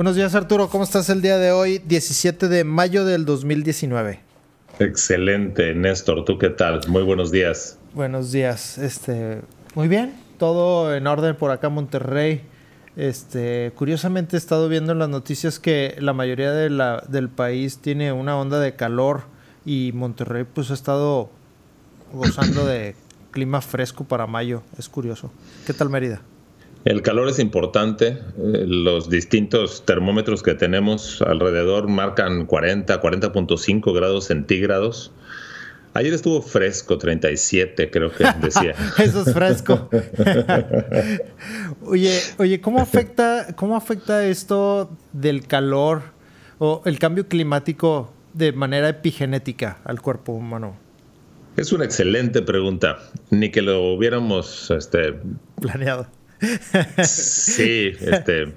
Buenos días Arturo, ¿cómo estás el día de hoy, 17 de mayo del 2019? Excelente, Néstor, ¿tú qué tal? Muy buenos días. Buenos días, este, muy bien, todo en orden por acá Monterrey. Este, curiosamente he estado viendo en las noticias que la mayoría de la, del país tiene una onda de calor y Monterrey pues ha estado gozando de clima fresco para mayo. Es curioso. ¿Qué tal Mérida? El calor es importante. Eh, los distintos termómetros que tenemos alrededor marcan 40, 40.5 grados centígrados. Ayer estuvo fresco, 37 creo que decía. Eso es fresco. oye, oye, ¿cómo afecta, ¿cómo afecta esto del calor o el cambio climático de manera epigenética al cuerpo humano? Es una excelente pregunta. Ni que lo hubiéramos este, planeado sí, este,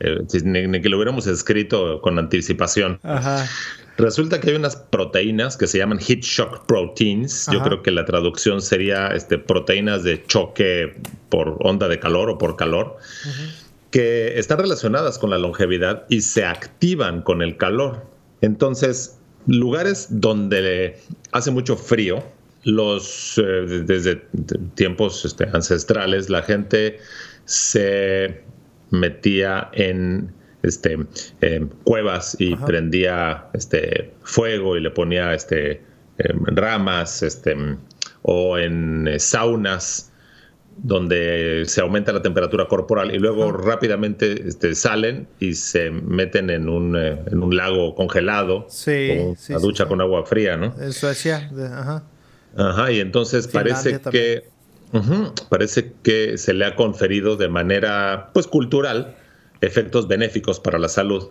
eh, ni, que lo hubiéramos escrito con anticipación. Resulta que hay unas proteínas que se llaman heat shock proteins. Yo creo que la traducción sería este, proteínas de choque por onda de calor o por calor, que están relacionadas con la longevidad y se activan con el calor. Entonces, lugares donde hace mucho frío, los, eh, desde tiempos este, ancestrales, la gente se metía en este, cuevas y prendía este, fuego y le ponía este, em, ramas este, o en eh, saunas donde se aumenta la temperatura corporal y luego rápidamente este, salen y se meten en un, eh, en un lago congelado sí, ducha con agua fría, ¿no? En Suecia, ajá. Ajá, y entonces parece que parece que se le ha conferido de manera pues cultural efectos benéficos para la salud.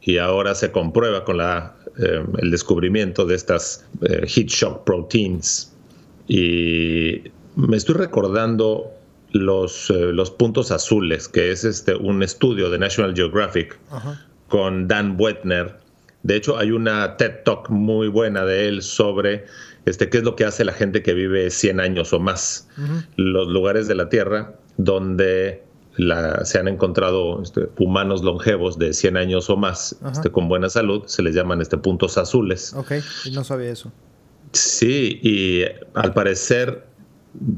Y ahora se comprueba con la, eh, el descubrimiento de estas eh, heat shock proteins. Y me estoy recordando los, eh, los puntos azules que es este un estudio de National Geographic con Dan Wetner. De hecho hay una TED Talk muy buena de él sobre este, qué es lo que hace la gente que vive 100 años o más. Los lugares de la Tierra donde se han encontrado este, humanos longevos de 100 años o más este, con buena salud, se les llaman este, puntos azules. Ok, no sabía eso. Sí, y al parecer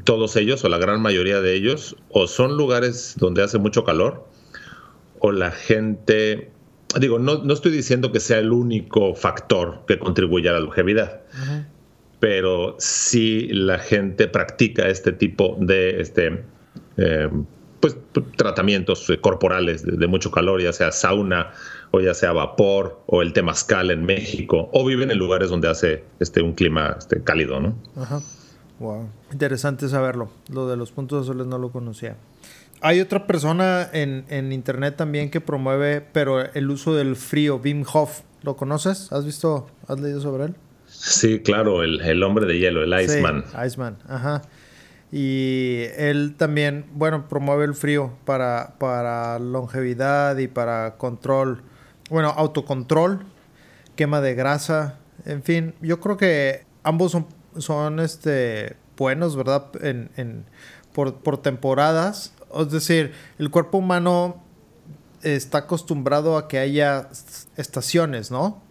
todos ellos o la gran mayoría de ellos o son lugares donde hace mucho calor o la gente digo, no, no, estoy diciendo que sea el único factor que contribuye a la longevidad, pero si la gente practica este tipo de este, eh, pues, tratamientos corporales de, mucho calor, ya sea sauna o ya sea vapor o el temazcal en México, o viven en lugares donde hace este, un clima este, cálido, ¿no? Ajá. Interesante saberlo. Lo de los puntos azules no lo conocía. Hay otra persona en, en, internet también que promueve, pero el uso del frío, Wim Hof. ¿Lo conoces? ¿Has visto, has leído sobre él? Sí, claro, el, hombre de hielo, el Iceman. Sí, Iceman, ajá. Y él también, bueno, promueve el frío para, para longevidad y para control, bueno, autocontrol, quema de grasa, en fin, yo creo que ambos son, son este, buenos, ¿verdad? En, en, por, por temporadas. Es decir, el cuerpo humano está acostumbrado a que haya estaciones, ¿no?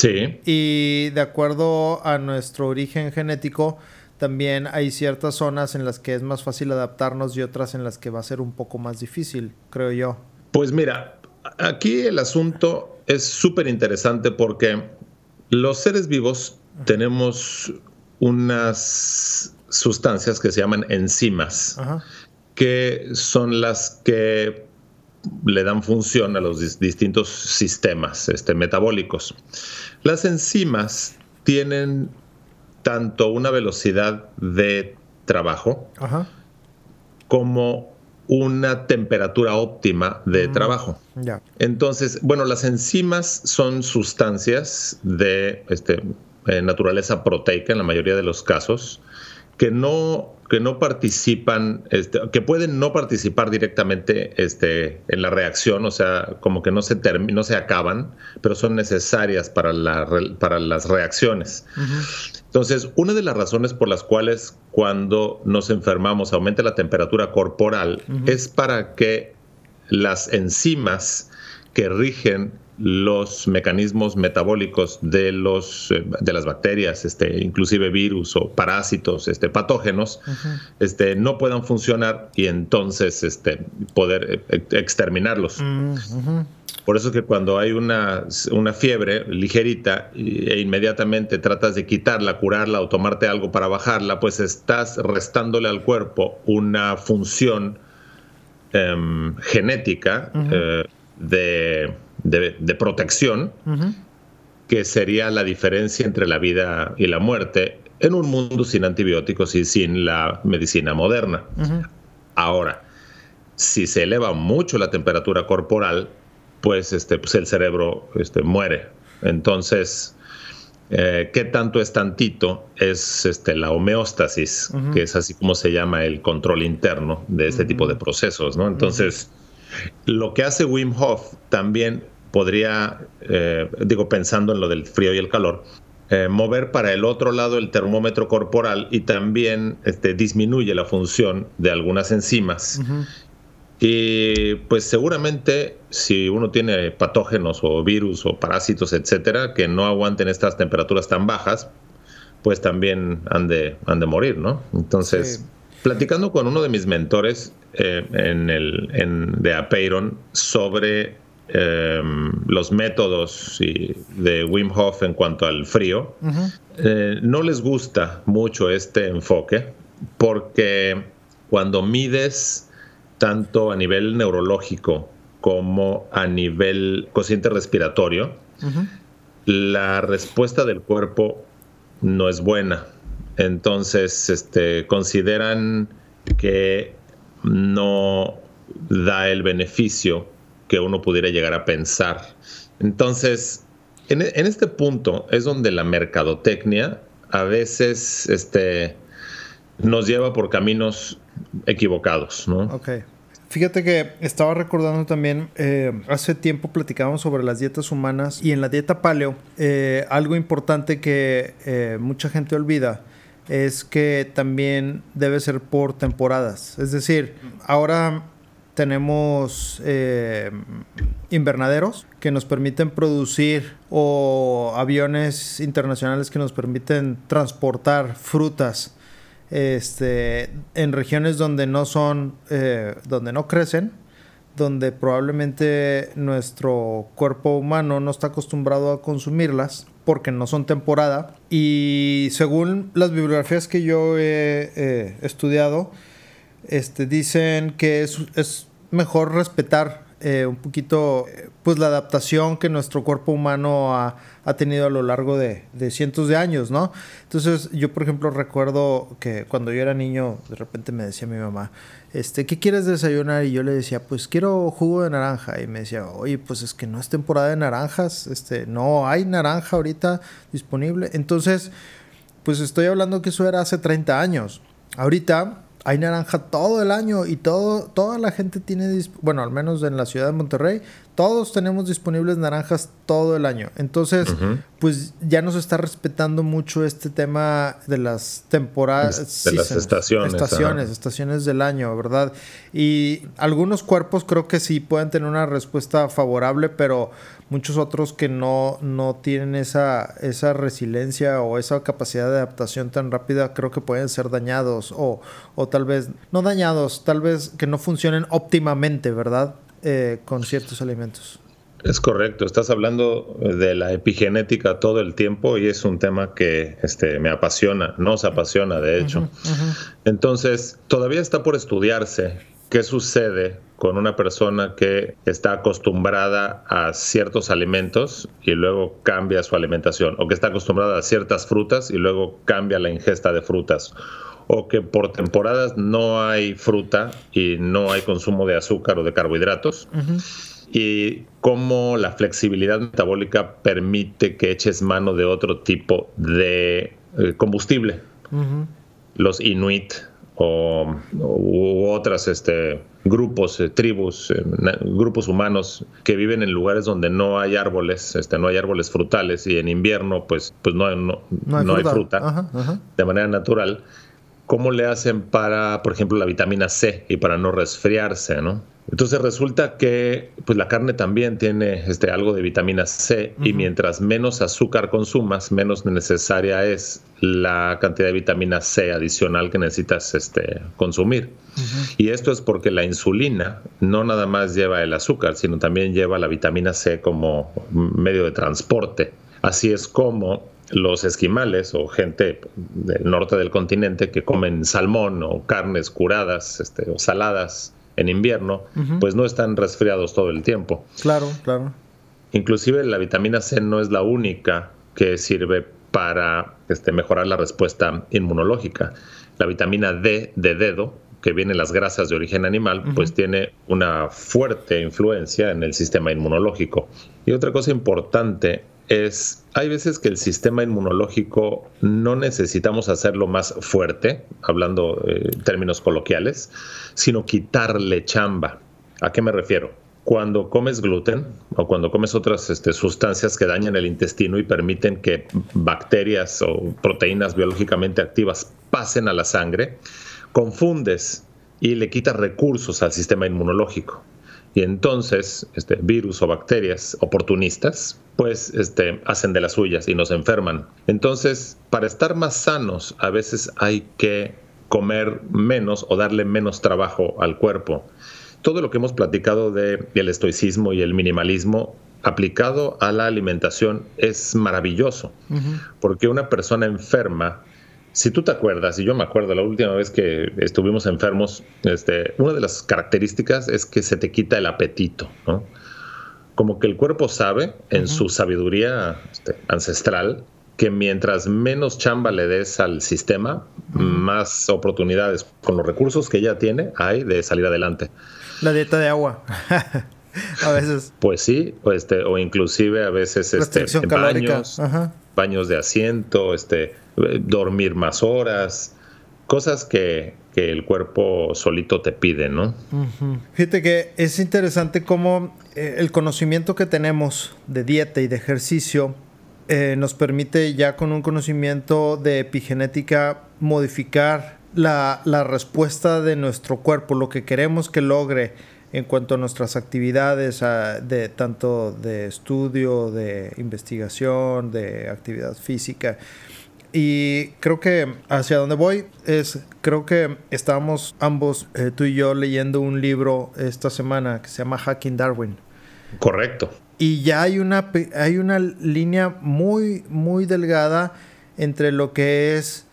Sí. Y de acuerdo a nuestro origen genético, también hay ciertas zonas en las que es más fácil adaptarnos y otras en las que va a ser un poco más difícil, creo yo. Pues mira, aquí el asunto es súper interesante porque los seres vivos tenemos unas sustancias que se llaman enzimas, que son las que le dan función a los distintos sistemas este, metabólicos. Las enzimas tienen tanto una velocidad de trabajo como una temperatura óptima de mm, trabajo. Entonces, bueno, las enzimas son sustancias de este, eh, naturaleza proteica en la mayoría de los casos que no, que no participan, este, que pueden no participar directamente este, en la reacción, o sea, como que no se, no se acaban, pero son necesarias para, la, para las reacciones. Entonces, una de las razones por las cuales cuando nos enfermamos aumenta la temperatura corporal es para que las enzimas que rigen los mecanismos metabólicos de, los, eh, de las bacterias, este, inclusive virus o parásitos este, patógenos, este, no puedan funcionar y entonces este, poder eh, exterminarlos. Mm, Por eso que cuando hay una, una fiebre ligerita e inmediatamente tratas de quitarla, curarla o tomarte algo para bajarla, pues estás restándole al cuerpo una función em, genética eh, de de, protección, que sería la diferencia entre la vida y la muerte en un mundo sin antibióticos y sin la medicina moderna. Ahora, si se eleva mucho la temperatura corporal, pues, este, pues el cerebro este, muere. Entonces, eh, ¿qué tanto es tantito? Es este, la homeostasis, que es así como se llama el control interno de este tipo de procesos. ¿no? Entonces, lo que hace Wim Hof también podría, eh, digo, pensando en lo del frío y el calor, eh, mover para el otro lado el termómetro corporal y también este, disminuye la función de algunas enzimas. Y pues seguramente si uno tiene patógenos o virus o parásitos, etcétera, que no aguanten estas temperaturas tan bajas, pues también han de, han de morir, ¿no? Entonces, platicando con uno de mis mentores eh, en el, en, de Apeiron sobre Em, los métodos de Wim Hof en cuanto al frío, eh, no les gusta mucho este enfoque porque cuando mides tanto a nivel neurológico como a nivel cociente respiratorio, la respuesta del cuerpo no es buena. Entonces, este, consideran que no da el beneficio que uno pudiera llegar a pensar. Entonces, en, este punto es donde la mercadotecnia a veces este, nos lleva por caminos equivocados, ¿no? Fíjate que estaba recordando también, eh, hace tiempo platicábamos sobre las dietas humanas y en la dieta paleo, eh, algo importante que eh, mucha gente olvida es que también debe ser por temporadas. Es decir, ahora tenemos eh, invernaderos que nos permiten producir o aviones internacionales que nos permiten transportar frutas este, en regiones donde no son, eh, donde no crecen, donde probablemente nuestro cuerpo humano no está acostumbrado a consumirlas porque no son temporada. Y según las bibliografías que yo he eh, estudiado, este, dicen que es mejor respetar eh, un poquito pues la adaptación que nuestro cuerpo humano ha, tenido a lo largo de, cientos de años, ¿no? Entonces yo por ejemplo recuerdo que cuando yo era niño de repente me decía mi mamá, este, ¿qué quieres desayunar? Y yo le decía, pues quiero jugo de naranja. Y me decía, oye, pues es que no es temporada de naranjas, este, no hay naranja ahorita disponible. Entonces, pues estoy hablando que eso era hace 30 años. Ahorita hay naranja todo el año y todo, toda la gente tiene, bueno, al menos en la ciudad de Monterrey, todos tenemos disponibles naranjas todo el año. Entonces, pues ya nos está respetando mucho este tema de las temporadas. De las estaciones. Estaciones, estaciones del año, ¿verdad? Y algunos cuerpos creo que sí pueden tener una respuesta favorable, pero muchos otros que no, no tienen esa, esa resiliencia o esa capacidad de adaptación tan rápida, creo que pueden ser dañados o, o tal vez, no dañados, tal vez que no funcionen óptimamente, ¿verdad? Eh, con ciertos alimentos. Es correcto, estás hablando de la epigenética todo el tiempo y es un tema que este, me apasiona, nos apasiona de hecho. Entonces, todavía está por estudiarse qué sucede con una persona que está acostumbrada a ciertos alimentos y luego cambia su alimentación, o que está acostumbrada a ciertas frutas y luego cambia la ingesta de frutas, o que por temporadas no hay fruta y no hay consumo de azúcar o de carbohidratos. Y cómo la flexibilidad metabólica permite que eches mano de otro tipo de eh, combustible. Los inuit o, u otras este, grupos, eh, tribus, eh, grupos humanos que viven en lugares donde no hay árboles, este, no hay árboles frutales y en invierno pues, pues no, no, hay fruta, de manera natural. ¿Cómo le hacen para, por ejemplo, la vitamina C y para no resfriarse, no? Entonces resulta que pues la carne también tiene este, algo de vitamina C y mientras menos azúcar consumas, menos necesaria es la cantidad de vitamina C adicional que necesitas este, consumir. Y esto es porque la insulina no nada más lleva el azúcar, sino también lleva la vitamina C como medio de transporte. Así es como los esquimales o gente del norte del continente que comen salmón o carnes curadas este, o saladas en invierno, pues no están resfriados todo el tiempo. Claro, claro. Inclusive la vitamina C no es la única que sirve para este, mejorar la respuesta inmunológica. La vitamina D de dedo, que viene en las grasas de origen animal, pues tiene una fuerte influencia en el sistema inmunológico. Y otra cosa importante es, hay veces que el sistema inmunológico no necesitamos hacerlo más fuerte, hablando en términos coloquiales, sino quitarle chamba. ¿A qué me refiero? Cuando comes gluten o cuando comes otras este, sustancias que dañan el intestino y permiten que bacterias o proteínas biológicamente activas pasen a la sangre, confundes y le quitas recursos al sistema inmunológico. Y entonces, este, virus o bacterias oportunistas, pues este, hacen de las suyas y nos enferman. Entonces, para estar más sanos, a veces hay que comer menos o darle menos trabajo al cuerpo. Todo lo que hemos platicado de el estoicismo y el minimalismo aplicado a la alimentación es maravilloso, porque una persona enferma si tú te acuerdas, y yo me acuerdo la última vez que estuvimos enfermos, este, una de las características es que se te quita el apetito, ¿no? Como que el cuerpo sabe, en su sabiduría este, ancestral, que mientras menos chamba le des al sistema, más oportunidades con los recursos que ya tiene hay de salir adelante. La dieta de agua. a veces. Pues sí, o, este, o inclusive a veces este, baños, baños de asiento, este, dormir más horas, cosas que, el cuerpo solito te pide, ¿no? Fíjate que es interesante cómo eh, el conocimiento que tenemos de dieta y de ejercicio eh, nos permite ya con un conocimiento de epigenética modificar la, la, respuesta de nuestro cuerpo, lo que queremos que logre en cuanto a nuestras actividades, de, tanto de estudio, de investigación, de actividad física. Y creo que hacia donde voy es, creo que estábamos ambos, eh, tú y yo, leyendo un libro esta semana que se llama Hacking Darwin. Correcto. Y ya hay una, hay una línea muy, muy delgada entre lo que es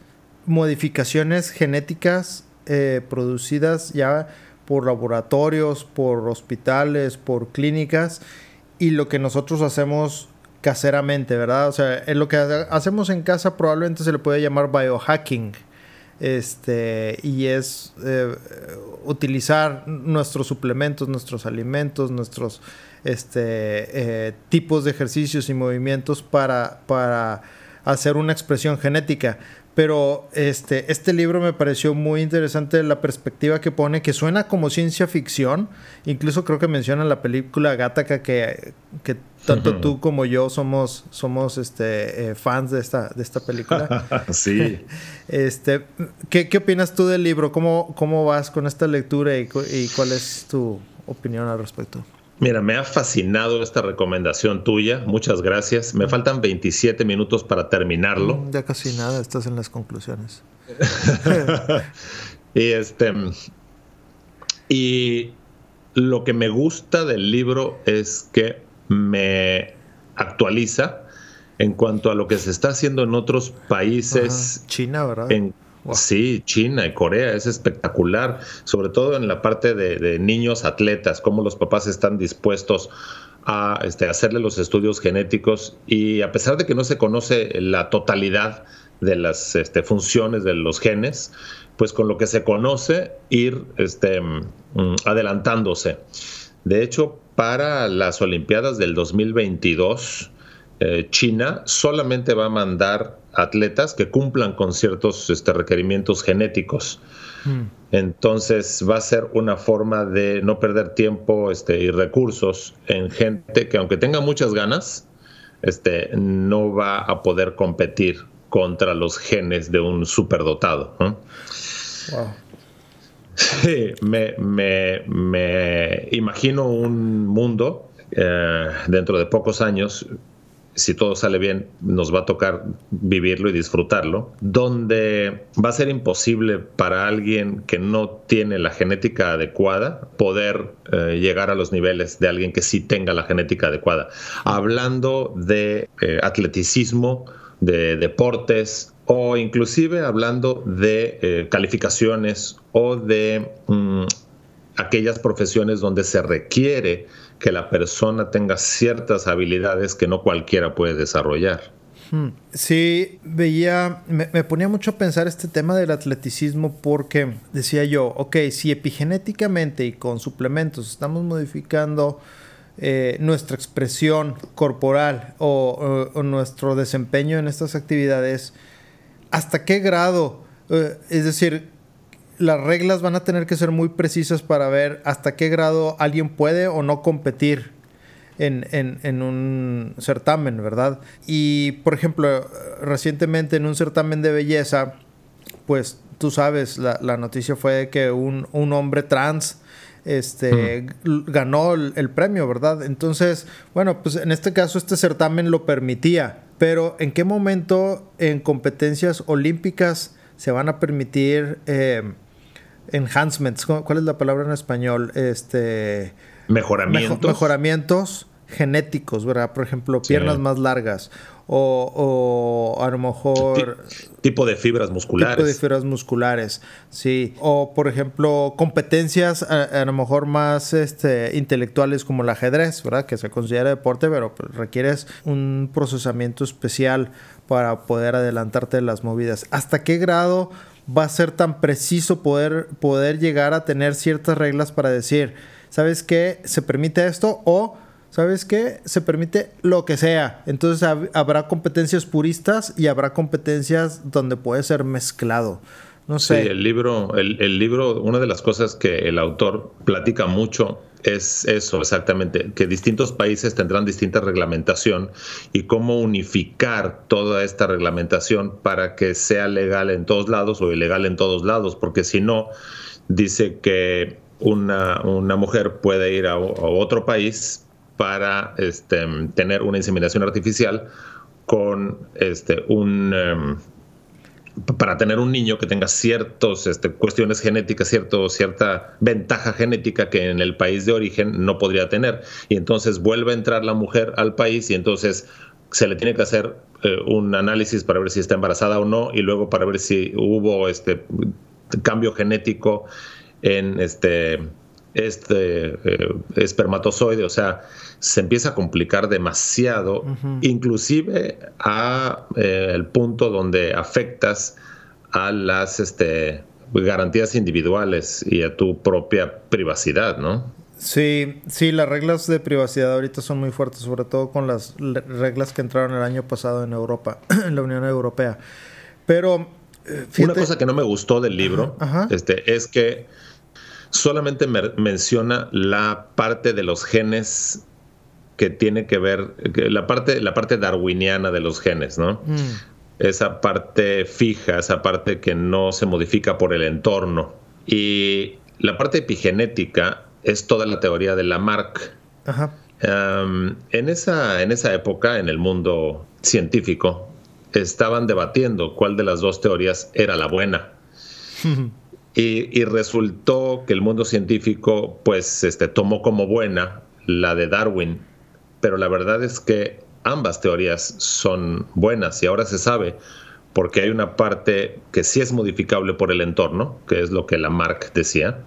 modificaciones genéticas eh, producidas ya por laboratorios, por hospitales, por clínicas y lo que nosotros hacemos caseramente, ¿verdad? O sea, en lo que hacemos en casa probablemente se le puede llamar biohacking. Este, y es eh, utilizar nuestros suplementos, nuestros alimentos, nuestros este, eh, tipos de ejercicios y movimientos para, para hacer una expresión genética. Pero este, este libro me pareció muy interesante la perspectiva que pone, que suena como ciencia ficción. Incluso creo que menciona la película Gattaca que, que tanto tú como yo somos, somos este, eh, fans de esta, de esta película. sí. este, ¿qué, ¿qué, opinas tú del libro? ¿Cómo, cómo vas con esta lectura y, y cuál es tu opinión al respecto? Mira, me ha fascinado esta recomendación tuya. Muchas gracias. Me faltan 27 minutos para terminarlo. Mm, ya casi nada, estás en las conclusiones. y este y lo que me gusta del libro es que me actualiza en cuanto a lo que se está haciendo en otros países. China, ¿verdad? Sí, China y Corea es espectacular, sobre todo en la parte de, niños atletas, cómo los papás están dispuestos a este, hacerle los estudios genéticos y a pesar de que no se conoce la totalidad de las este, funciones de los genes, pues con lo que se conoce, ir este, mm, adelantándose. De hecho, para las Olimpiadas del 2022, eh, China solamente va a mandar atletas que cumplan con ciertos este, requerimientos genéticos. Hmm. Entonces va a ser una forma de no perder tiempo este, y recursos en gente que aunque tenga muchas ganas, este, no va a poder competir contra los genes de un superdotado. Sí, me, imagino un mundo eh, dentro de pocos años si todo sale bien, nos va a tocar vivirlo y disfrutarlo, donde va a ser imposible para alguien que no tiene la genética adecuada poder eh, llegar a los niveles de alguien que sí tenga la genética adecuada. Hablando de eh, atleticismo, de deportes o inclusive hablando de eh, calificaciones o de mm, aquellas profesiones donde se requiere que la persona tenga ciertas habilidades que no cualquiera puede desarrollar. Hmm. Sí, veía, me, ponía mucho a pensar este tema del atleticismo porque decía yo, ok, si epigenéticamente y con suplementos estamos modificando eh, nuestra expresión corporal o, nuestro desempeño en estas actividades, ¿hasta qué grado? Eh, es decir, las reglas van a tener que ser muy precisas para ver hasta qué grado alguien puede o no competir en, un certamen, ¿verdad? Y, por ejemplo, recientemente en un certamen de belleza, pues tú sabes, la, noticia fue que un, hombre trans este, ganó el, el, premio, ¿verdad? Entonces, bueno, pues en este caso este certamen lo permitía, pero ¿en qué momento en competencias olímpicas se van a permitir... Eh, enhancements, ¿cuál es la palabra en español? Este mejoramientos. mejoramientos genéticos, ¿verdad? Por ejemplo, piernas más largas o, o, a lo mejor... Tipo de fibras musculares. Tipo de fibras musculares, sí. O, por ejemplo, competencias a, lo mejor más este, intelectuales como el ajedrez, ¿verdad? Que se considera deporte, pero pues, requieres un procesamiento especial para poder adelantarte las movidas. ¿Hasta qué grado va a ser tan preciso poder, poder llegar a tener ciertas reglas para decir, ¿sabes qué? Se permite esto o... ¿Sabes qué? Se permite lo que sea. Entonces habrá competencias puristas y habrá competencias donde puede ser mezclado. No sé. Sí, el libro, el, el libro, una de las cosas que el autor platica mucho es eso, exactamente, que distintos países tendrán distinta reglamentación y cómo unificar toda esta reglamentación para que sea legal en todos lados o ilegal en todos lados, porque si no, dice que una, mujer puede ir a, otro país para este, tener una inseminación artificial con este, un... Em, para tener un niño que tenga ciertas este, cuestiones genéticas, cierto, cierta ventaja genética que en el país de origen no podría tener. Y entonces vuelve a entrar la mujer al país y entonces se le tiene que hacer eh, un análisis para ver si está embarazada o no y luego para ver si hubo este cambio genético en este, este eh, espermatozoide. O sea, se empieza a complicar demasiado, inclusive a eh, el punto donde afectas a las este, garantías individuales y a tu propia privacidad, ¿no? Sí, sí, las reglas de privacidad ahorita son muy fuertes, sobre todo con las reglas que entraron el año pasado en Europa, en la Unión Europea. Pero eh, una cosa que no me gustó del libro Este, es que solamente menciona la parte de los genes que tiene que ver, la, parte, la parte darwiniana de los genes, ¿no? Mm. Esa parte fija, esa parte que no se modifica por el entorno. Y la parte epigenética es toda la teoría de Lamarck. Ajá. en, esa, en esa época, en el mundo científico, estaban debatiendo cuál de las dos teorías era la buena. y, y, resultó que el mundo científico pues este, tomó como buena la de Darwin pero la verdad es que ambas teorías son buenas y ahora se sabe porque hay una parte que sí es modificable por el entorno, que es lo que Lamarck decía,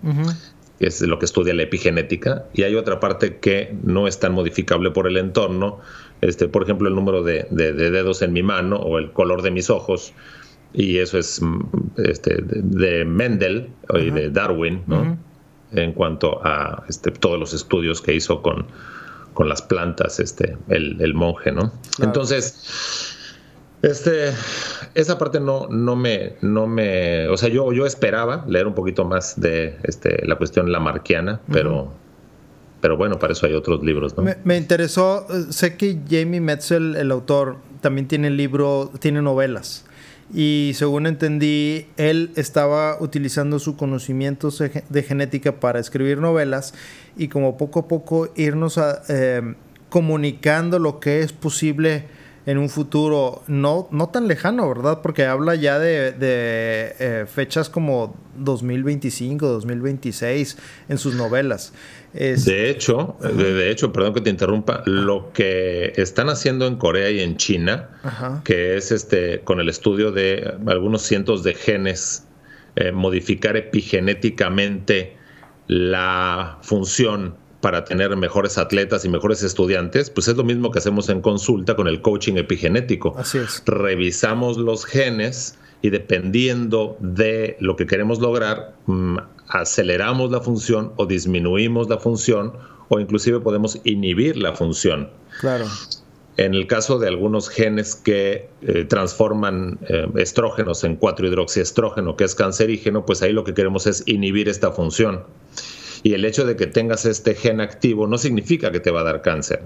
que es lo que estudia la epigenética, y hay otra parte que no es tan modificable por el entorno, este, por ejemplo, el número de, dedos en mi mano o el color de mis ojos, y eso es mm, este, de Mendel y de Darwin, ¿no? En cuanto a este, todos los estudios que hizo con, con las plantas, este, el, monje, ¿no? Entonces, este, esa parte no, no me, no me, o sea, yo, yo esperaba leer un poquito más de este, la cuestión lamarquiana, pero, pero bueno, para eso hay otros libros, ¿no? Me, me interesó, eh, sé que Jamie Metzel, el autor, también tiene libro, tiene novelas y según entendí, él estaba utilizando su conocimiento de genética para escribir novelas y como poco a poco irnos eh, comunicando lo que es posible en un futuro no, no tan lejano, ¿verdad? Porque habla ya de, eh, fechas como 2025, 2026 en sus novelas. de hecho, de, hecho, perdón que te interrumpa, lo que están haciendo en Corea y en China, que es este con el estudio de algunos cientos de genes, eh, modificar epigenéticamente la función para tener mejores atletas y mejores estudiantes, pues es lo mismo que hacemos en consulta con el coaching epigenético. Así es. Revisamos los genes y dependiendo de lo que queremos lograr, mm, aceleramos la función o disminuimos la función o inclusive podemos inhibir la función. Claro. En el caso de algunos genes que eh, transforman eh, estrógenos en 4-hidroxiestrógeno, que es cancerígeno, pues ahí lo que queremos es inhibir esta función. Y el hecho de que tengas este gen activo no significa que te va a dar cáncer.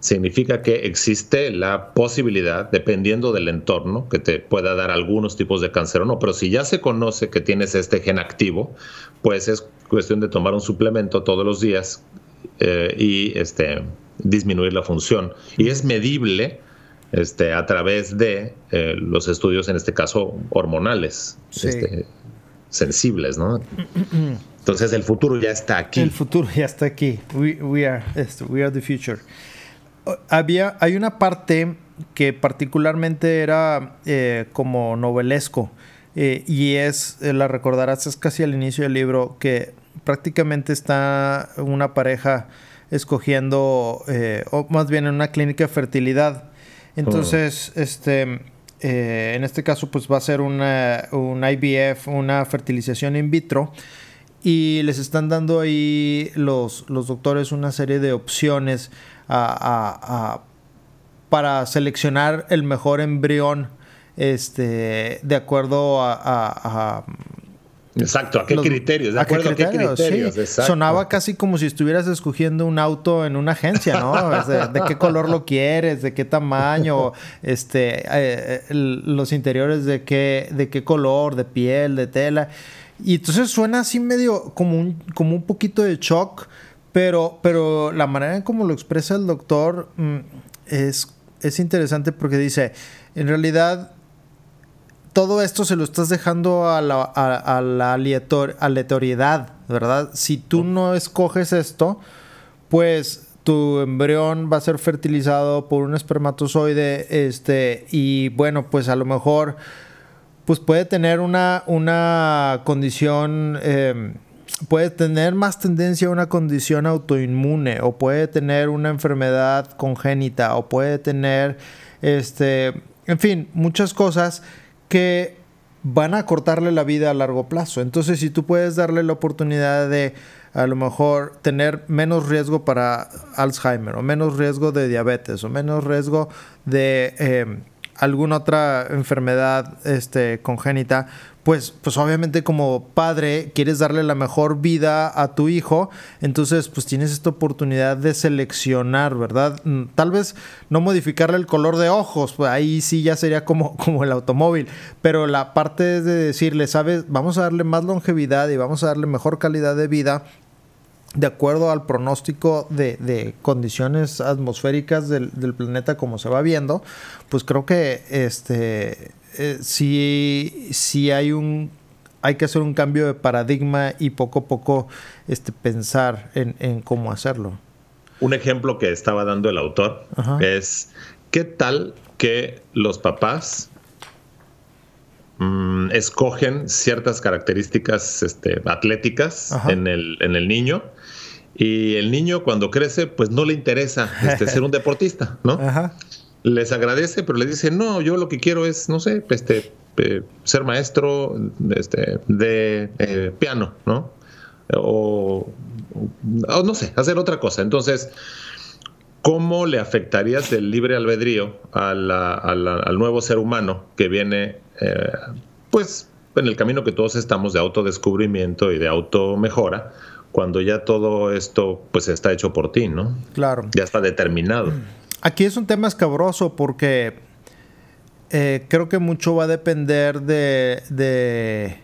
Significa que existe la posibilidad, dependiendo del entorno, que te pueda dar algunos tipos de cáncer o no. Pero si ya se conoce que tienes este gen activo, pues es cuestión de tomar un suplemento todos los días eh, y este, disminuir la función. Y es medible este, a través de eh, los estudios, en este caso, hormonales, este, sensibles, ¿no? Entonces el futuro ya está aquí. El futuro ya está aquí. We, are, we are the future. Había, hay una parte que particularmente era eh, como novelesco eh, y es, eh, la recordarás, es casi al inicio del libro que prácticamente está una pareja escogiendo, o más bien en una clínica de fertilidad. Entonces, oh. este, en este caso, pues va a ser una, un IVF, una fertilización in vitro y les están dando ahí los, los doctores una serie de opciones para seleccionar el mejor embrión este, de acuerdo a... Exacto, ¿a qué criterios? ¿De acuerdo a qué criterios? Sonaba casi como si estuvieras escogiendo un auto en una agencia, ¿no? de, qué color lo quieres, de qué tamaño, este, eh, los interiores de qué, de qué color, de piel, de tela. Y entonces suena así medio como un, como un poquito de shock, pero, pero la manera en cómo lo expresa el doctor mm, es, es interesante porque dice, en realidad todo esto se lo estás dejando a la, a, la aleatoriedad, ¿verdad? Si tú no escoges esto, pues tu embrión va a ser fertilizado por un espermatozoide, este, y bueno, pues a lo mejor pues puede tener una, una condición, em, puede tener más tendencia a una condición autoinmune o puede tener una enfermedad congénita o puede tener, este, en fin, muchas cosas que van a cortarle la vida a largo plazo. Entonces, si tú puedes darle la oportunidad de a lo mejor tener menos riesgo para Alzheimer o menos riesgo de diabetes o menos riesgo de em, alguna otra enfermedad este, congénita, pues, pues obviamente como padre quieres darle la mejor vida a tu hijo, entonces pues tienes esta oportunidad de seleccionar, ¿verdad? Mm, tal vez no modificarle el color de ojos, pues ahí sí ya sería como, como el automóvil, pero la parte de decirle, sabes, vamos a darle más longevidad y vamos a darle mejor calidad de vida de acuerdo al pronóstico de, condiciones atmosféricas del, planeta como se va viendo, pues creo que este eh, sí, hay un hay que hacer un cambio de paradigma y poco a poco este, pensar en, cómo hacerlo. Un ejemplo que estaba dando el autor es qué tal que los papás mm, escogen ciertas características este, atléticas en el, en el niño y el niño cuando crece, pues no le interesa este, ser un deportista, ¿no? Les agradece, pero le dice, no, yo lo que quiero es, no sé, este, ser maestro este, de eh, piano, ¿no? O, no sé, hacer otra cosa. Entonces, ¿cómo le afectarías el libre albedrío al nuevo ser humano que viene, eh, pues, en el camino que todos estamos de autodescubrimiento y de automejora? cuando ya todo esto pues está hecho por ti, ¿no? Claro. Ya está determinado. Aquí es un tema escabroso porque eh, creo que mucho va a depender de,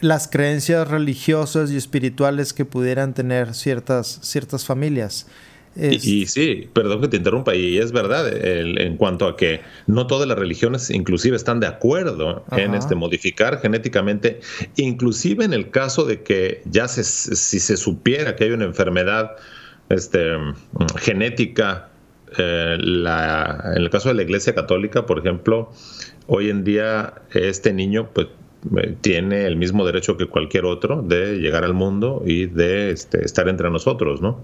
las creencias religiosas y espirituales que pudieran tener ciertas, ciertas familias. Y, sí, perdón que te interrumpa, y es verdad en cuanto a que no todas las religiones inclusive están de acuerdo en este modificar genéticamente, inclusive en el caso de que ya se, si se supiera que hay una enfermedad este, genética eh, en el caso de la Iglesia Católica, por ejemplo, hoy en día este niño pues, eh, tiene el mismo derecho que cualquier otro de llegar al mundo y de este, estar entre nosotros, ¿no?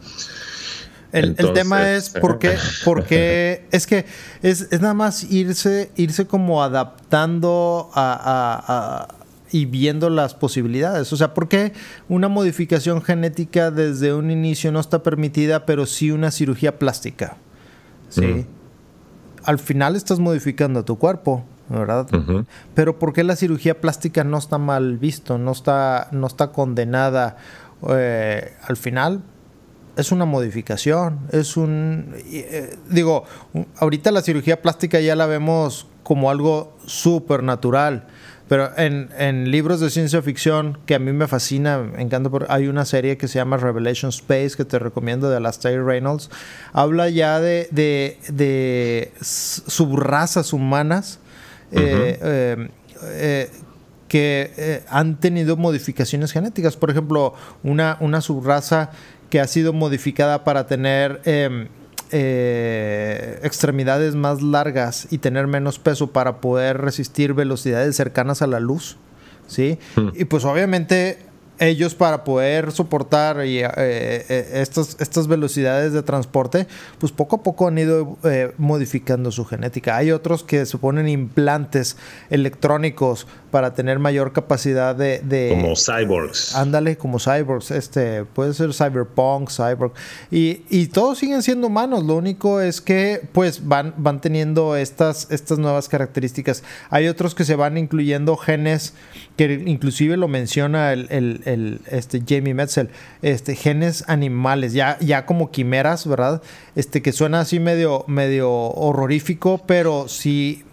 El, tema es porque, porque es que es, nada más irse, irse como adaptando a, y viendo las posibilidades. O sea, ¿por qué una modificación genética desde un inicio no está permitida, pero sí una cirugía plástica? ¿Sí? Al final estás modificando tu cuerpo, ¿verdad? Pero ¿por qué la cirugía plástica no está mal visto, no está, no está condenada? Eh, al final es una modificación, es un... Eh, digo, ahorita la cirugía plástica ya la vemos como algo súper natural pero en, libros de ciencia ficción que a mí me fascina, me encanta, hay una serie que se llama Revelation Space que te recomiendo de Alastair Reynolds. Habla ya de, de, subrazas humanas eh, eh, eh, que han tenido modificaciones genéticas. Por ejemplo, una, una subraza que ha sido modificada para tener em, eh, extremidades más largas y tener menos peso para poder resistir velocidades cercanas a la luz. ¿sí? Hmm. Y pues obviamente ellos para poder soportar y, eh, eh, estas, estas velocidades de transporte, pues poco a poco han ido eh, modificando su genética. Hay otros que se ponen implantes electrónicos para tener mayor capacidad de... como cyborgs. Ándale, como cyborgs. Este, puede ser cyberpunk, cyborg. Y, y, todos siguen siendo humanos. Lo único es que pues van, van teniendo estas, estas nuevas características. Hay otros que se van incluyendo genes que inclusive lo menciona el el este, Jamie Metzel, este, genes animales, ya, ya como quimeras, ¿verdad? Este, que suena así medio, medio horrorífico, pero si,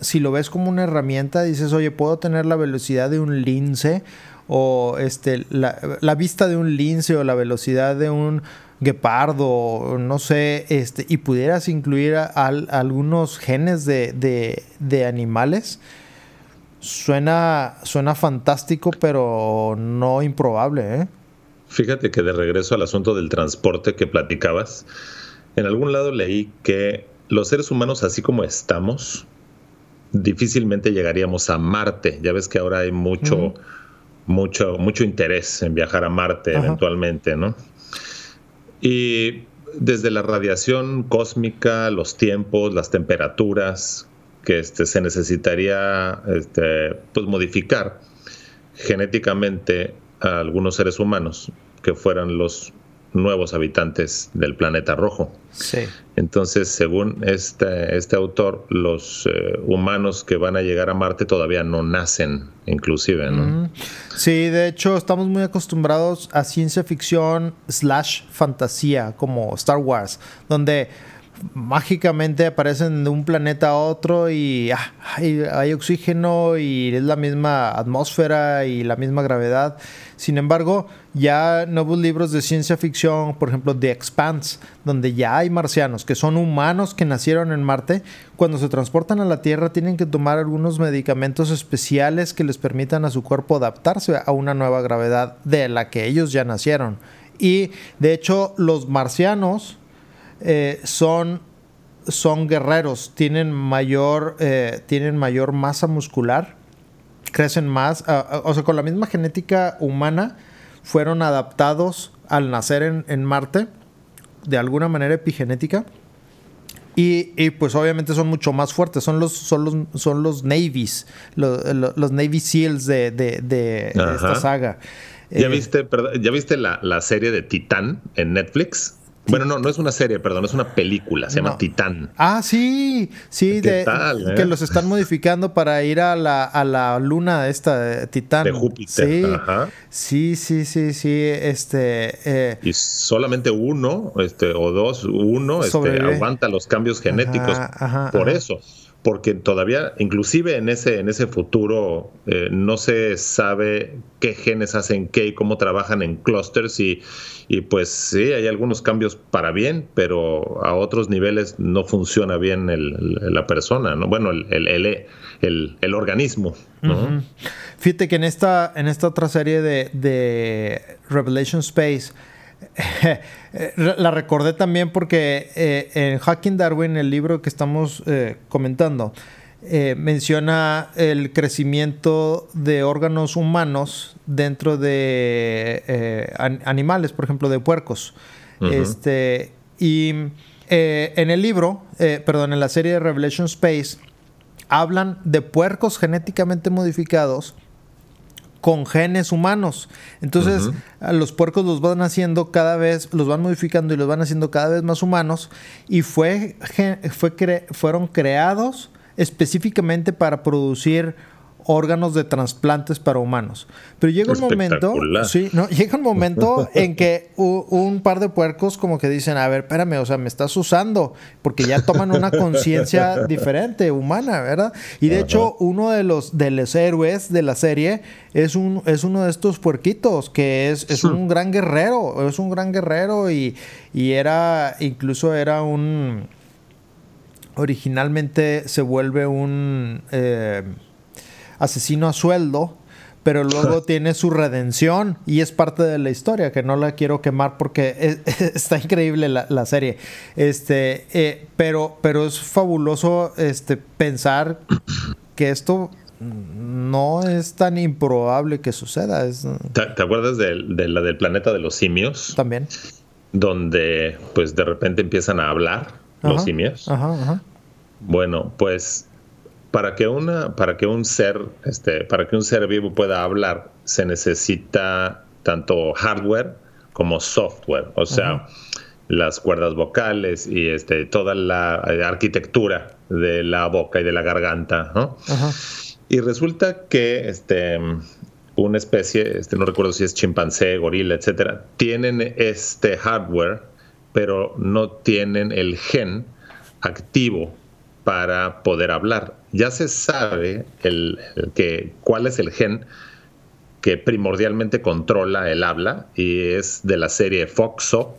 si lo ves como una herramienta, dices, oye, puedo tener la velocidad de un lince o este, la, vista de un lince o la velocidad de un guepardo, no sé, este, y pudieras incluir algunos genes de, de, de animales, Suena, suena fantástico, pero no improbable, ¿eh? Fíjate que de regreso al asunto del transporte que platicabas, en algún lado leí que los seres humanos, así como estamos, difícilmente llegaríamos a Marte. Ya ves que ahora hay mucho, mucho, mucho interés en viajar a Marte eventualmente, ¿no? Y desde la radiación cósmica, los tiempos, las temperaturas, que este, se necesitaría este, pues, modificar genéticamente a algunos seres humanos que fueran los nuevos habitantes del planeta rojo. Sí. Entonces, según este, este autor, los eh, humanos que van a llegar a Marte todavía no nacen, inclusive, ¿no? Sí, de hecho, estamos muy acostumbrados a ciencia ficción slash fantasía, como Star Wars, donde mágicamente aparecen de un planeta a otro ah, y hay, oxígeno y es la misma atmósfera y la misma gravedad. Sin embargo, ya nuevos libros de ciencia ficción, por ejemplo The Expanse, donde ya hay marcianos que son humanos que nacieron en Marte, cuando se transportan a la Tierra tienen que tomar algunos medicamentos especiales que les permitan a su cuerpo adaptarse a una nueva gravedad de la que ellos ya nacieron. Y de hecho los marcianos eh, son, son guerreros, tienen mayor, eh, tienen mayor masa muscular, crecen más, o sea, con la misma genética humana, fueron adaptados al nacer en, Marte, de alguna manera epigenética, Y, pues obviamente son mucho más fuertes, son los, son los, son los Navies, los, los Navy SEALs de, de, esta saga. ¿Ya eh, viste, ¿ya viste la, la serie de Titán en Netflix? Bueno, no, no es una serie, perdón, es una película, se llama Titán. Ah, sí, sí, de, eh? que los están modificando para ir a la, a la luna esta, de Titán. De Júpiter. Sí, Ajá. sí, sí, sí, sí, este... Eh, y solamente uno, este, o dos, uno, este, aguanta los cambios genéticos por eso porque todavía, inclusive en ese, en ese futuro, eh, no se sabe qué genes hacen qué y cómo trabajan en clusters y, y, pues sí, hay algunos cambios para bien, pero a otros niveles no funciona bien el, la persona, ¿no? Bueno, el, el, organismo, ¿no? Fíjate que en esta, en esta otra serie de, de Revelation Space, la recordé también porque eh, en Hacking Darwin, el libro que estamos eh, comentando, eh, menciona el crecimiento de órganos humanos dentro de animales, por ejemplo, de puercos. este, y en el libro, perdón, en la serie de Revelation Space, hablan de puercos genéticamente modificados con genes humanos. Entonces, los puercos los van haciendo cada vez, los van modificando y los van haciendo cada vez más humanos. Y fue, fue fueron creados específicamente para producir órganos de trasplantes para humanos. Pero llega un momento, sí, no, llega un momento en que un par de puercos como que dicen, a ver, espérame, o sea, me estás usando, porque ya toman una conciencia diferente, humana, ¿verdad? Y de hecho, uno de los, de los héroes de la serie es, un, es uno de estos puerquitos, que es, es un gran guerrero, es un gran guerrero y, y era, incluso era un originalmente se vuelve un eh, asesino a sueldo, pero luego tiene su redención y es parte de la historia, que no la quiero quemar porque está increíble la, serie. Este, eh, pero, pero es fabuloso este, pensar que esto no es tan improbable que suceda. ¿Te, acuerdas de, la del planeta de los simios? También. Donde pues de repente empiezan a hablar los simios. Bueno, pues para que una, para que un ser, este, para que un ser vivo pueda hablar, se necesita tanto hardware como software, o sea, las cuerdas vocales y este, toda la arquitectura de la boca y de la garganta, Y resulta que este, una especie, este, no recuerdo si es chimpancé, gorila, etcétera, tienen este hardware, pero no tienen el gen activo para poder hablar. Ya se sabe el, que, cuál es el gen que primordialmente controla el habla y es de la serie Foxo.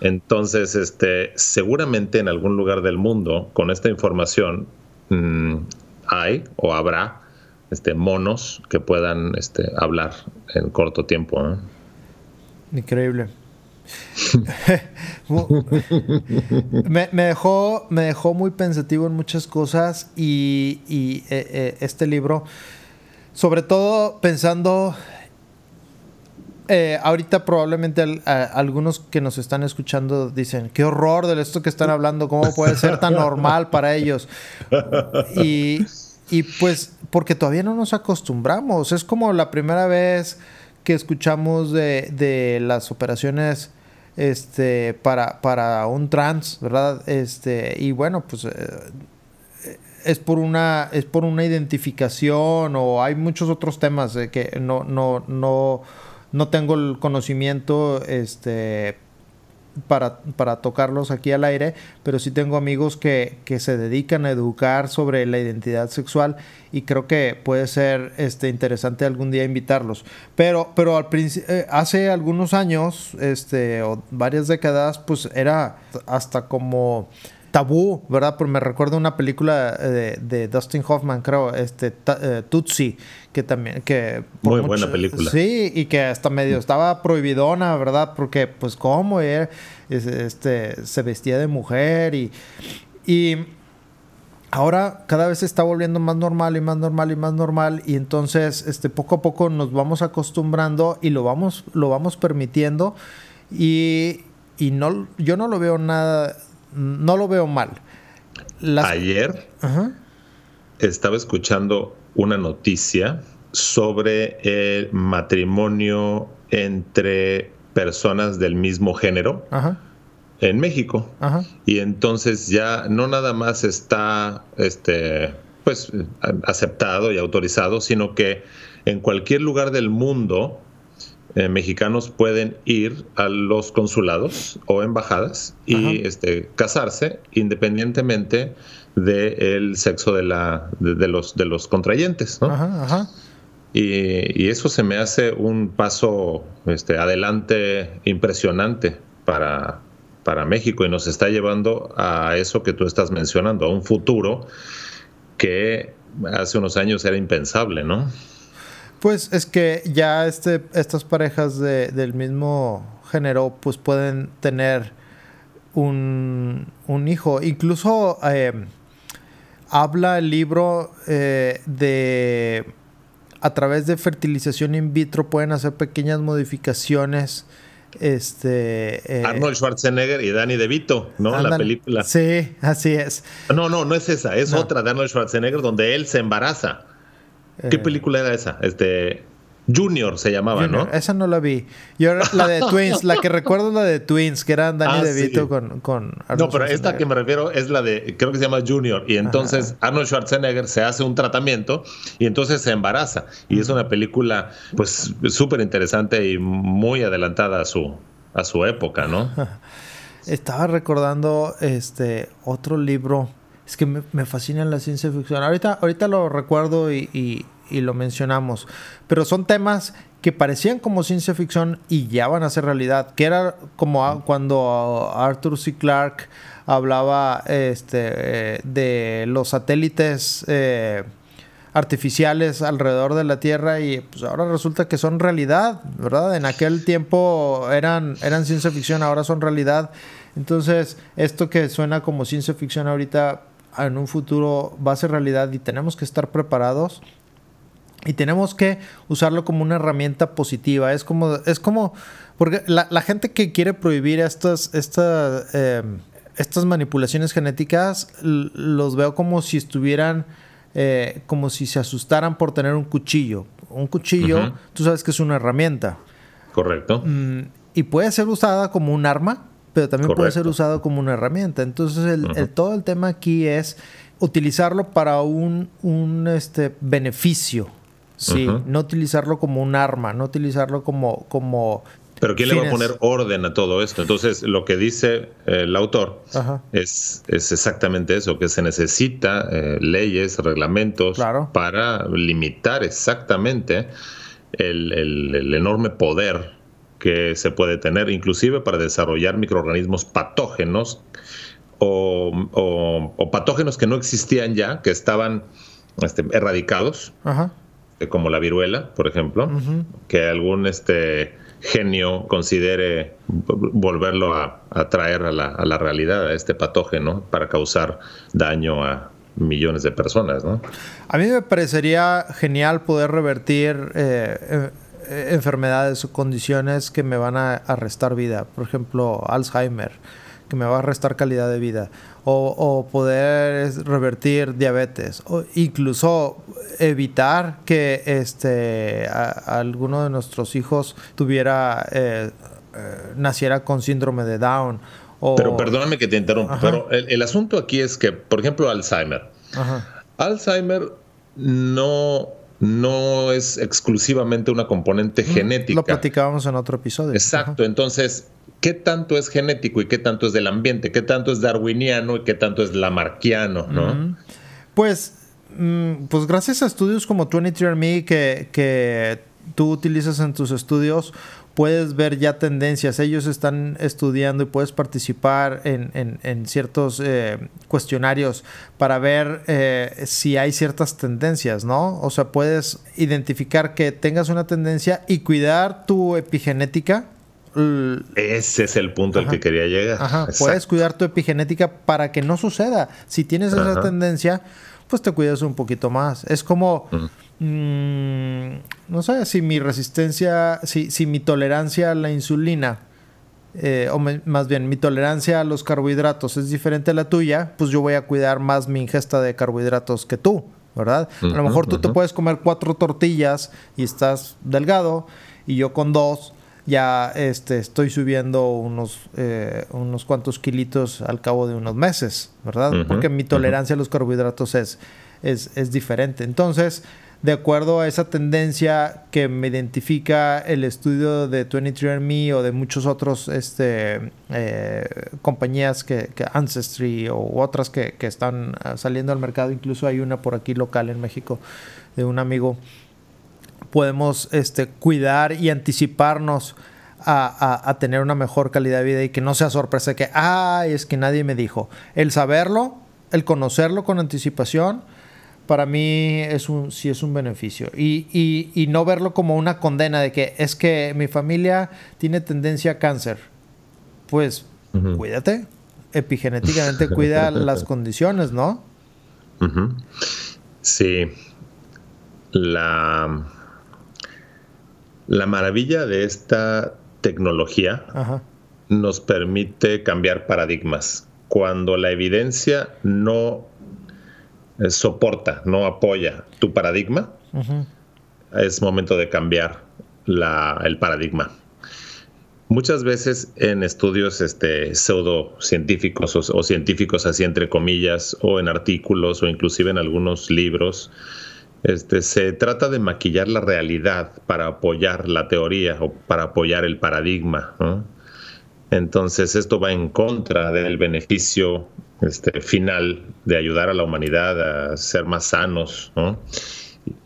Entonces, este, seguramente en algún lugar del mundo, con esta información, mm, hay o habrá este, monos que puedan este, hablar en corto tiempo. Increíble. me, dejó, me dejó muy pensativo en muchas cosas y, eh, eh, este libro, sobre todo pensando, eh, ahorita probablemente algunos que nos están escuchando dicen, qué horror de esto que están hablando, ¿cómo puede ser tan normal para ellos? Y, y pues porque todavía no nos acostumbramos, es como la primera vez que escuchamos de, de las operaciones este, para, para un trans, ¿verdad? Este, y bueno, pues eh, es por una, es por una identificación o hay muchos otros temas de que no, no, no, no tengo el conocimiento, este, para, para, tocarlos aquí al aire, pero sí tengo amigos que, que, se dedican a educar sobre la identidad sexual y creo que puede ser este, interesante algún día invitarlos. Pero, pero al eh, hace algunos años, este, o varias décadas, pues era hasta como tabú, ¿verdad? Porque me recuerdo una película de, de Dustin Hoffman, creo, este, eh, Tutsi, que también, que... Muy buena película. Sí, y que hasta medio estaba prohibidona, ¿verdad? Porque, pues, ¿cómo? este, se vestía de mujer y... Y ahora cada vez se está volviendo más normal y más normal y más normal y entonces este poco a poco nos vamos acostumbrando y lo vamos lo vamos permitiendo y, y no yo no lo veo nada no lo veo mal. Ayer estaba escuchando una noticia sobre el matrimonio entre personas del mismo género en México. Y entonces ya no nada más está este, pues, aceptado y autorizado, sino que en cualquier lugar del mundo eh, mexicanos pueden ir a los consulados o embajadas y este, casarse independientemente del sexo de, la, de, los, de los contrayentes. Y, eso se me hace un paso este, adelante impresionante para, para México y nos está llevando a eso que tú estás mencionando, a un futuro que hace unos años era impensable, ¿no? Pues es que ya este, estas parejas de, del mismo género pues pueden tener un, hijo. Incluso eh, habla el libro eh, de a través de fertilización in vitro pueden hacer pequeñas modificaciones. Este, eh, Arnold Schwarzenegger y Danny DeVito, ¿no? la película. Sí, así es. No, no, no es esa, es otra de Arnold Schwarzenegger donde él se embaraza. ¿Qué eh, película era esa? Este. Junior se llamaba, ¿no? Esa no la vi. Yo la de Twins, la que recuerdo es la de Twins, que eran Danny ah, DeVito con, con No, pero esta que me refiero es la de, creo que se llama Junior. Y entonces Arnold Schwarzenegger se hace un tratamiento y entonces se embaraza. Y es una película, pues, súper interesante y muy adelantada a su, a su época, ¿no? Estaba recordando este otro libro es que me, fascina la ciencia ficción. Ahorita, ahorita lo recuerdo y, lo mencionamos. Pero son temas que parecían como ciencia ficción y ya van a ser realidad. Que era como cuando Arthur C. Clarke hablaba este, de los satélites eh, artificiales alrededor de la Tierra y pues ahora resulta que son realidad, ¿verdad? En aquel tiempo eran, eran ciencia ficción, ahora son realidad. Entonces, esto que suena como ciencia ficción ahorita en un futuro va a ser realidad y tenemos que estar preparados y tenemos que usarlo como una herramienta positiva. Es como, es como, porque la, gente que quiere prohibir estas, estas, em, estas manipulaciones genéticas, los veo como si estuvieran, eh, como si se asustaran por tener un cuchillo. Un cuchillo, tú sabes que es una herramienta. Correcto. Mm, y puede ser usada como un arma, pero también puede ser usado como una herramienta. Entonces, el, todo el tema aquí es utilizarlo para un, un este, beneficio. Sí, no utilizarlo como un arma, no utilizarlo como, como pero ¿quién le va a poner orden a todo esto? Entonces, lo que dice eh, el autor es, es, exactamente eso, que se necesita eh, leyes, reglamentos para limitar exactamente el, el, enorme poder que se puede tener, inclusive para desarrollar microorganismos patógenos o, patógenos que no existían ya, que estaban este, erradicados, eh, como la viruela, por ejemplo, que algún este, genio considere volverlo a, traer a la, a la, realidad, a este patógeno, para causar daño a millones de personas. ¿no? A mí me parecería genial poder revertir eh, eh, enfermedades o condiciones que me van a, restar vida. Por ejemplo, Alzheimer, que me va a restar calidad de vida. O, poder revertir diabetes. O incluso evitar que este, alguno de nuestros hijos tuviera, eh, eh, naciera con síndrome de Down. pero perdóname que te interrumpa, pero el, asunto aquí es que, por ejemplo, Alzheimer. Alzheimer no no es exclusivamente una componente genética. Lo platicábamos en otro episodio. Exacto, entonces, ¿qué tanto es genético y qué tanto es del ambiente? ¿Qué tanto es darwiniano y qué tanto es lamarquiano? ¿no? Pues, mm, pues gracias a estudios como 23andMe que, que tú utilizas en tus estudios, puedes ver ya tendencias. Ellos están estudiando y puedes participar en, ciertos eh, cuestionarios para ver eh, si hay ciertas tendencias, ¿no? O sea, puedes identificar que tengas una tendencia y cuidar tu epigenética. Ese es el punto al que quería llegar. Ajá, puedes cuidar tu epigenética para que no suceda. Si tienes esa tendencia, pues te cuidas un poquito más. Es como... Mm, no sé si mi resistencia, si, si mi tolerancia a la insulina eh, o más bien mi tolerancia a los carbohidratos es diferente a la tuya, pues yo voy a cuidar más mi ingesta de carbohidratos que tú, ¿verdad? a lo mejor tú te puedes comer cuatro tortillas y estás delgado y yo con dos ya este, estoy subiendo unos, eh, unos cuantos kilitos al cabo de unos meses, ¿verdad? Porque mi tolerancia a los carbohidratos es, es, es diferente. Entonces, de acuerdo a esa tendencia que me identifica el estudio de 23andMe o de muchos otros este, eh, compañías que, Ancestry o otras que, están ah, saliendo al mercado, incluso hay una por aquí local en México de un amigo, podemos este, cuidar y anticiparnos a, a, tener una mejor calidad de vida y que no sea sorpresa que, ay, es que nadie me dijo. El saberlo, el conocerlo con anticipación, para mí es un, sí es un beneficio. Y, no verlo como una condena de que es que mi familia tiene tendencia a cáncer. Pues cuídate. Epigenéticamente cuida las condiciones, ¿no? Sí. La, la maravilla de esta tecnología nos permite cambiar paradigmas. Cuando la evidencia no eh, soporta, no apoya tu paradigma, es momento de cambiar el paradigma. Muchas veces en estudios este, pseudocientíficos o, o, científicos así entre comillas, o en artículos o inclusive en algunos libros, este, se trata de maquillar la realidad para apoyar la teoría o para apoyar el paradigma. Entonces esto va en contra del beneficio este, final de ayudar a la humanidad a ser más sanos.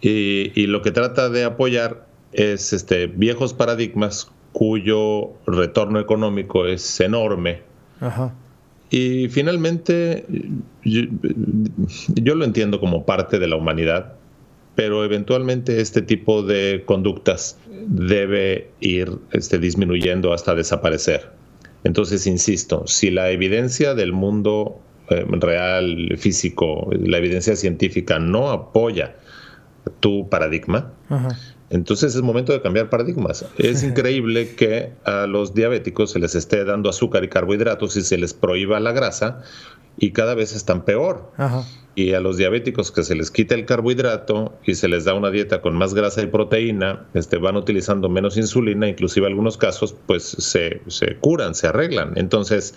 Y, lo que trata de apoyar es este, viejos paradigmas cuyo retorno económico es enorme. Y finalmente yo, lo entiendo como parte de la humanidad, pero eventualmente este tipo de conductas debe ir este, disminuyendo hasta desaparecer. Entonces, insisto, si la evidencia del mundo eh, real, físico, la evidencia científica no apoya tu paradigma, entonces es momento de cambiar paradigmas. Es increíble que a los diabéticos se les esté dando azúcar y carbohidratos y se les prohíba la grasa y cada vez están peor. Y a los diabéticos que se les quita el carbohidrato y se les da una dieta con más grasa y proteína, este, van utilizando menos insulina, inclusive en algunos casos, pues se, se curan, se arreglan. Entonces,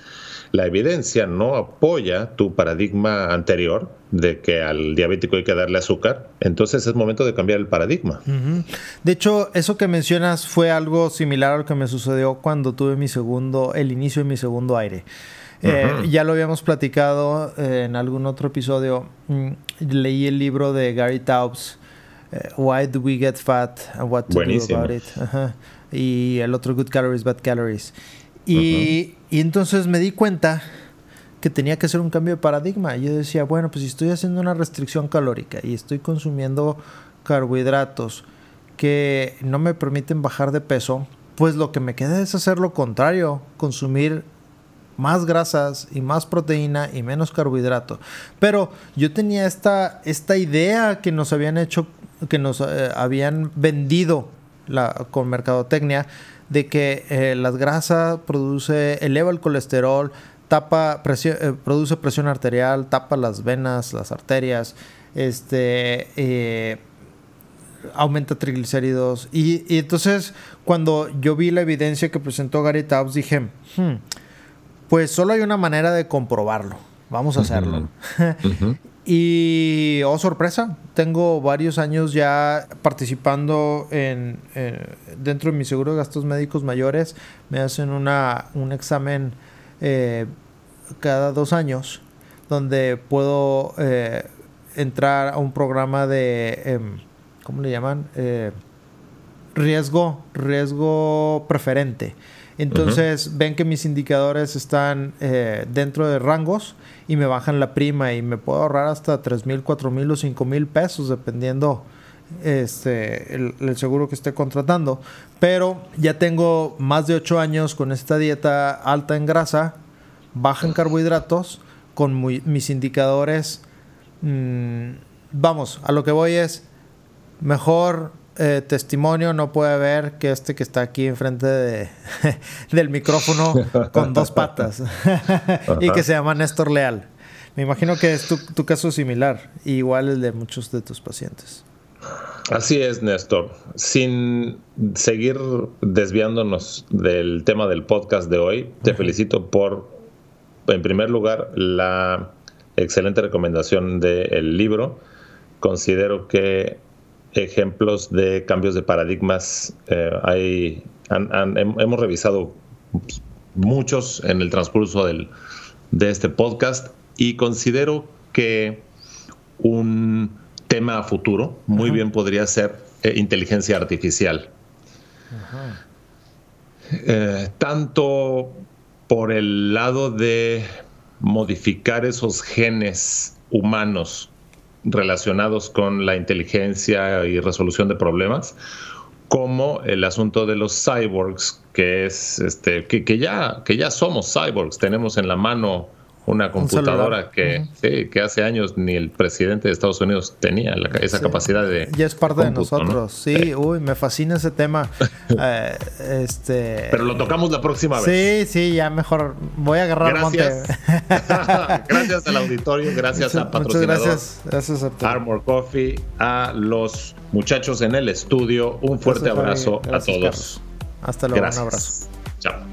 la evidencia no apoya tu paradigma anterior de que al diabético hay que darle azúcar, entonces es momento de cambiar el paradigma. De hecho, eso que mencionas fue algo similar a lo que me sucedió cuando tuve mi segundo, el inicio de mi segundo aire. Eh, ya lo habíamos platicado eh, en algún otro episodio. Mm, leí el libro de Gary Taubes, eh, Why Do We Get Fat and What to Do About It. Y el otro Good Calories, Bad Calories. Y, y, entonces me di cuenta que tenía que hacer un cambio de paradigma. Yo decía, bueno, pues si estoy haciendo una restricción calórica y estoy consumiendo carbohidratos que no me permiten bajar de peso, pues lo que me queda es hacer lo contrario, consumir más grasas y más proteína y menos carbohidrato. Pero yo tenía esta, esta idea que nos habían hecho, que nos eh, habían vendido la, con mercadotecnia, de que eh, las grasas produce, eleva el colesterol, tapa eh, produce presión arterial, tapa las venas, las arterias, este aumenta triglicéridos. Y, entonces, cuando yo vi la evidencia que presentó Gary Taubes, dije, hmm, pues solo hay una manera de comprobarlo. Vamos a hacerlo. y, oh sorpresa, tengo varios años ya participando en, dentro de mi seguro de gastos médicos mayores. Me hacen una, un examen eh, cada dos años donde puedo eh, entrar a un programa de, em, ¿cómo le llaman? Eh, riesgo, riesgo preferente entonces ven que mis indicadores están eh, dentro de rangos y me bajan la prima y me puedo ahorrar hasta 3 mil, 4 mil o 5 mil pesos dependiendo este, el, seguro que esté contratando. Pero ya tengo más de 8 años con esta dieta alta en grasa, baja en carbohidratos, con mis indicadores. Mm, vamos, a lo que voy es mejor eh, testimonio no puede ver que este que está aquí enfrente de, del micrófono con dos patas y que se llama Néstor Leal. Me imagino que es tu, tu caso similar, igual el de muchos de tus pacientes. Así es, Néstor. Sin seguir desviándonos del tema del podcast de hoy, te felicito por, en primer lugar, la excelente recomendación del libro. Considero que ejemplos de cambios de paradigmas eh, hay, hemos revisado muchos en el transcurso del, de este podcast y considero que un tema a futuro, muy bien podría ser eh, inteligencia artificial. Eh, tanto por el lado de modificar esos genes humanos relacionados con la inteligencia y resolución de problemas, como el asunto de los cyborgs, que es este, que, ya, que ya somos cyborgs, tenemos en la mano una computadora que, que hace años ni el presidente de Estados Unidos tenía esa capacidad de. Ya es parte de nosotros, sí, uy, me fascina ese tema. Eh, este... Pero lo tocamos la próxima vez. Sí, sí, ya mejor voy a agarrar gracias. monte. gracias al auditorio, gracias a patrocinador. gracias, gracias a Armor Coffee, a los muchachos en el estudio. Un fuerte abrazo a todos. Hasta luego, un abrazo. Chao.